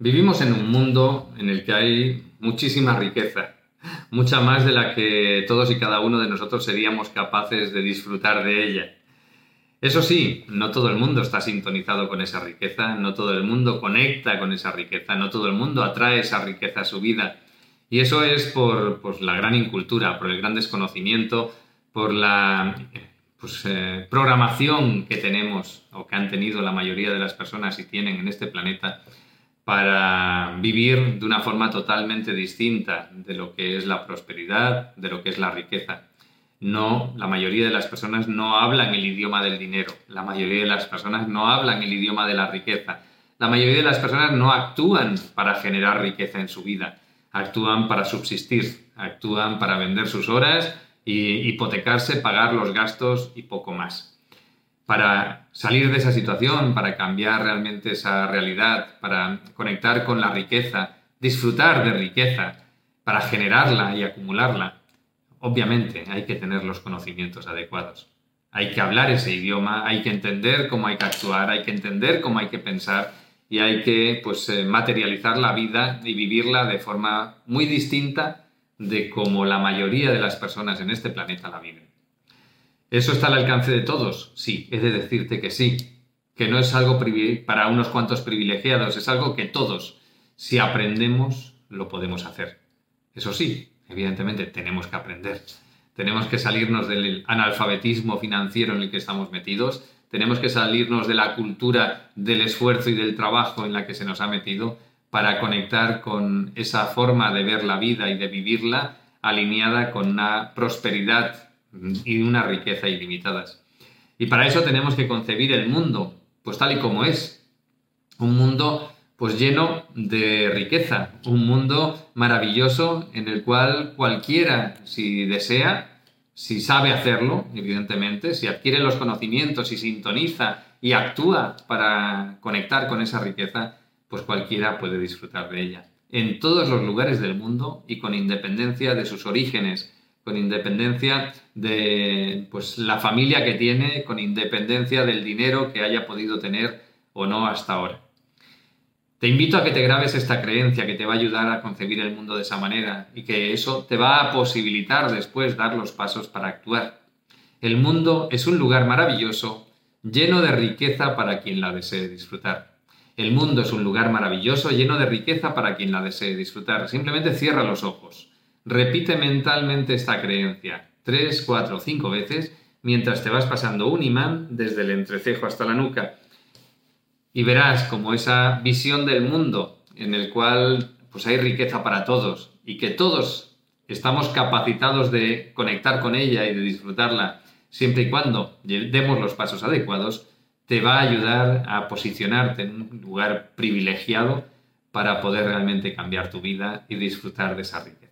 Vivimos en un mundo en el que hay muchísima riqueza, mucha más de la que todos y cada uno de nosotros seríamos capaces de disfrutar de ella. Eso sí, no todo el mundo está sintonizado con esa riqueza, no todo el mundo conecta con esa riqueza, no todo el mundo atrae esa riqueza a su vida. Y eso es por, pues, la gran incultura, por el gran desconocimiento, por la pues, eh, programación que tenemos o que han tenido la mayoría de las personas y tienen en este planeta para vivir de una forma totalmente distinta de lo que es la prosperidad, de lo que es la riqueza. No, la mayoría de las personas no hablan el idioma del dinero, la mayoría de las personas no hablan el idioma de la riqueza, la mayoría de las personas no actúan para generar riqueza en su vida, actúan para subsistir, actúan para vender sus horas y hipotecarse, pagar los gastos y poco más para salir de esa situación, para cambiar realmente esa realidad, para conectar con la riqueza, disfrutar de riqueza, para generarla y acumularla, obviamente hay que tener los conocimientos adecuados. Hay que hablar ese idioma, hay que entender cómo hay que actuar, hay que entender cómo hay que pensar y hay que pues, eh, materializar la vida y vivirla de forma muy distinta de como la mayoría de las personas en este planeta la viven. ¿Eso está al alcance de todos? Sí, he de decirte que sí, que no es algo para unos cuantos privilegiados, es algo que todos, si aprendemos, lo podemos hacer. Eso sí, evidentemente tenemos que aprender. Tenemos que salirnos del analfabetismo financiero en el que estamos metidos, tenemos que salirnos de la cultura del esfuerzo y del trabajo en la que se nos ha metido para conectar con esa forma de ver la vida y de vivirla alineada con una prosperidad y una riqueza ilimitadas. Y para eso tenemos que concebir el mundo, pues tal y como es. Un mundo pues lleno de riqueza, un mundo maravilloso en el cual cualquiera, si desea, si sabe hacerlo, evidentemente, si adquiere los conocimientos y sintoniza y actúa para conectar con esa riqueza, pues cualquiera puede disfrutar de ella. En todos los lugares del mundo y con independencia de sus orígenes, con independencia de pues, la familia que tiene, con independencia del dinero que haya podido tener o no hasta ahora. Te invito a que te grabes esta creencia que te va a ayudar a concebir el mundo de esa manera y que eso te va a posibilitar después dar los pasos para actuar. El mundo es un lugar maravilloso, lleno de riqueza para quien la desee disfrutar. El mundo es un lugar maravilloso, lleno de riqueza para quien la desee disfrutar. Simplemente cierra los ojos Repite mentalmente esta creencia tres, cuatro, cinco veces mientras te vas pasando un imán desde el entrecejo hasta la nuca. Y verás como esa visión del mundo en el cual pues hay riqueza para todos y que todos estamos capacitados de conectar con ella y de disfrutarla siempre y cuando demos los pasos adecuados, te va a ayudar a posicionarte en un lugar privilegiado para poder realmente cambiar tu vida y disfrutar de esa riqueza.